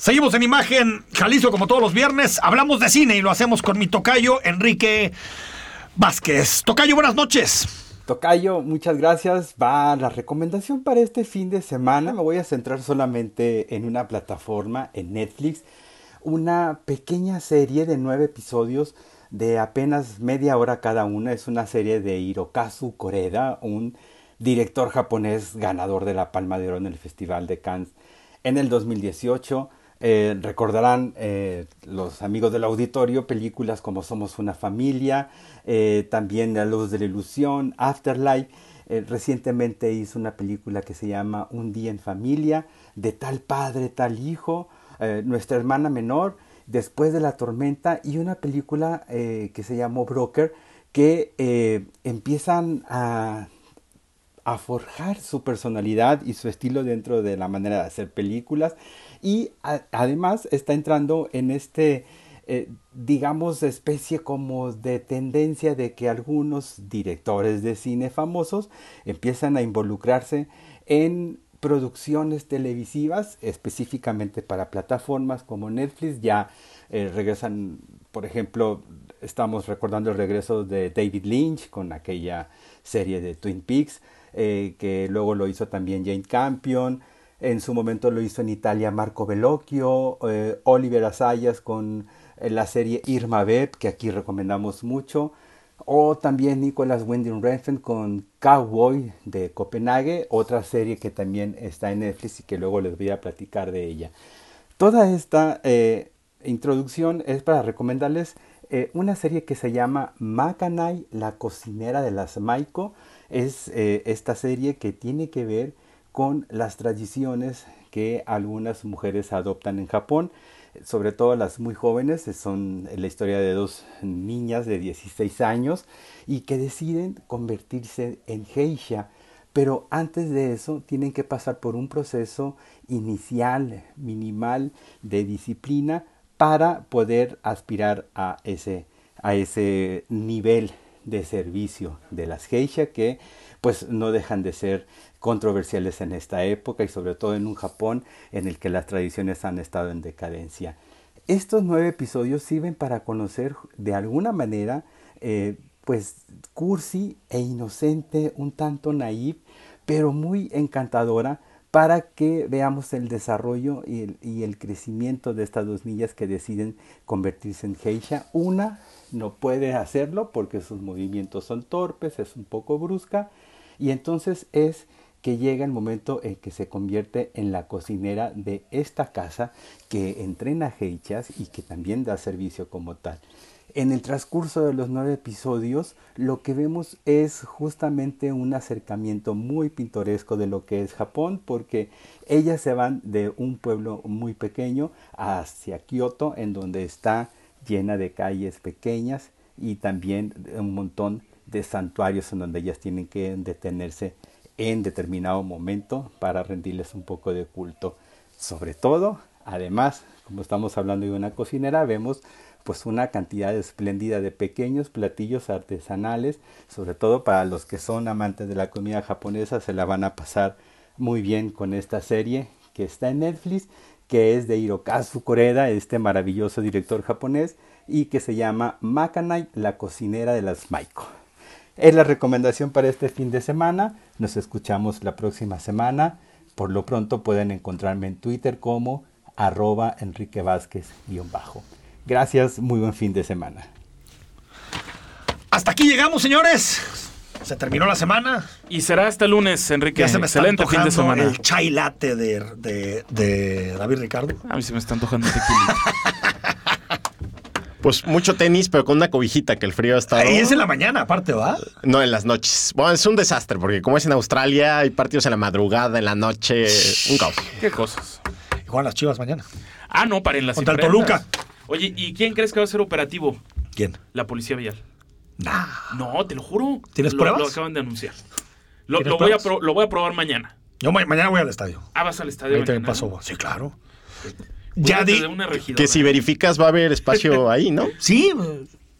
Seguimos en imagen, Jalisco como todos los viernes. Hablamos de cine y lo hacemos con mi tocayo Enrique Vázquez. Tocayo, buenas noches. Tocayo, muchas gracias. Va la recomendación para este fin de semana. Me voy a centrar solamente en una plataforma, en Netflix. Una pequeña serie de nueve episodios de apenas media hora cada una. Es una serie de Hirokazu Koreda, un director japonés ganador de la Palma de Oro en el Festival de Cannes en el 2018. Eh, recordarán eh, los amigos del auditorio películas como Somos una familia, eh, también La luz de la ilusión, Afterlife. recientemente hizo una película que se llama Un día en familia, de tal padre, tal hijo, nuestra hermana menor, después de la tormenta y una película que se llamó Broker que empiezan a a forjar su personalidad y su estilo dentro de la manera de hacer películas. Y además está entrando en este eh, digamos especie como de tendencia de que algunos directores de cine famosos empiezan a involucrarse en producciones televisivas específicamente para plataformas como Netflix. Ya eh, regresan por ejemplo estamos recordando el regreso de David Lynch con aquella serie de Twin Peaks eh, que luego lo hizo también Jane Campion, en su momento lo hizo en Italia Marco Bellocchio, eh, Oliver Asayas con eh, la serie Irma Beb, que aquí recomendamos mucho, o también Nicolas Winding Refn con Cowboy de Copenhague, otra serie que también está en Netflix y que luego les voy a platicar de ella. Toda esta introducción es para recomendarles una serie que se llama Makanai, la cocinera de las Maiko, es eh, esta serie que tiene que ver con las tradiciones que algunas mujeres adoptan en Japón, sobre todo las muy jóvenes, son la historia de dos niñas de 16 años y que deciden convertirse en geisha, pero antes de eso tienen que pasar por un proceso inicial, minimal de disciplina para poder aspirar a ese, a ese nivel de servicio de las geisha que pues no dejan de ser controversiales en esta época y sobre todo en un Japón en el que las tradiciones han estado en decadencia. Estos nueve episodios sirven para conocer de alguna manera eh, pues cursi e inocente, un tanto naïf, pero muy encantadora para que veamos el desarrollo y el, crecimiento de estas dos niñas que deciden convertirse en geisha. Una no puede hacerlo porque sus movimientos son torpes, es un poco brusca y entonces es que llega el momento en que se convierte en la cocinera de esta casa que entrena geishas y que también da servicio como tal. En el transcurso de los nueve episodios, lo que vemos es justamente un acercamiento muy pintoresco de lo que es Japón, porque ellas se van de un pueblo muy pequeño hacia Kioto, en donde está llena de calles pequeñas y también un montón de santuarios en donde ellas tienen que detenerse en determinado momento para rendirles un poco de culto. Sobre todo, además, como estamos hablando de una cocinera, vemos pues una cantidad espléndida de pequeños platillos artesanales, sobre todo para los que son amantes de la comida japonesa, se la van a pasar muy bien con esta serie que está en Netflix, que es de Hirokazu Koreda, este maravilloso director japonés, y que se llama Makanai, la cocinera de las Maiko. Es la recomendación para este fin de semana. Nos escuchamos la próxima semana. Por lo pronto pueden encontrarme en Twitter como arroba Enrique Vázquez-bajo. Gracias, muy buen fin de semana. Hasta aquí llegamos, señores. Se terminó la semana. Y será este lunes, Enrique. Excelente fin de semana. El chai latte de, de, David Ricardo. A mí se me está antojando tequila. Pues mucho tenis, pero con una cobijita que el frío está. Y es en la mañana, aparte, ¿va? No, en las noches. Bueno, es un desastre, porque como es en Australia, hay partidos en la madrugada, en la noche. Un caos. ¿Qué cosas? Y juegan las chivas mañana. Ah, no, paren las Contra el Toluca. Oye, ¿y quién crees que va a ser operativo? ¿Quién? La policía vial. Nah. No, te lo juro. ¿Tienes pruebas? Lo acaban de anunciar. Lo, voy, a lo voy a probar mañana. Yo mañana voy al estadio. Ah, vas al estadio. Ahí te paso. Sí, claro. Ya di. Que si verificas va a haber espacio ahí, ¿no? Sí,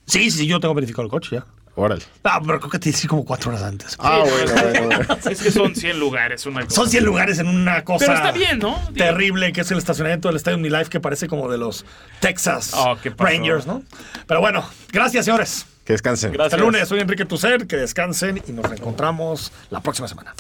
sí, sí, yo tengo verificado el coche ya. Órale. Ah, pero creo que te hice como cuatro horas antes. Ah, bueno, bueno, bueno. Es que son 100 lugares, una cosa. Son 100 lugares en una cosa Pero está bien, ¿no? Terrible, que es el estacionamiento del Estadio Life, que parece como de los Texas Oh. Rangers, ¿no? Pero bueno, gracias, señores. Que descansen. Gracias. Hasta el lunes, soy Enrique Tucer, que descansen y nos reencontramos la próxima semana.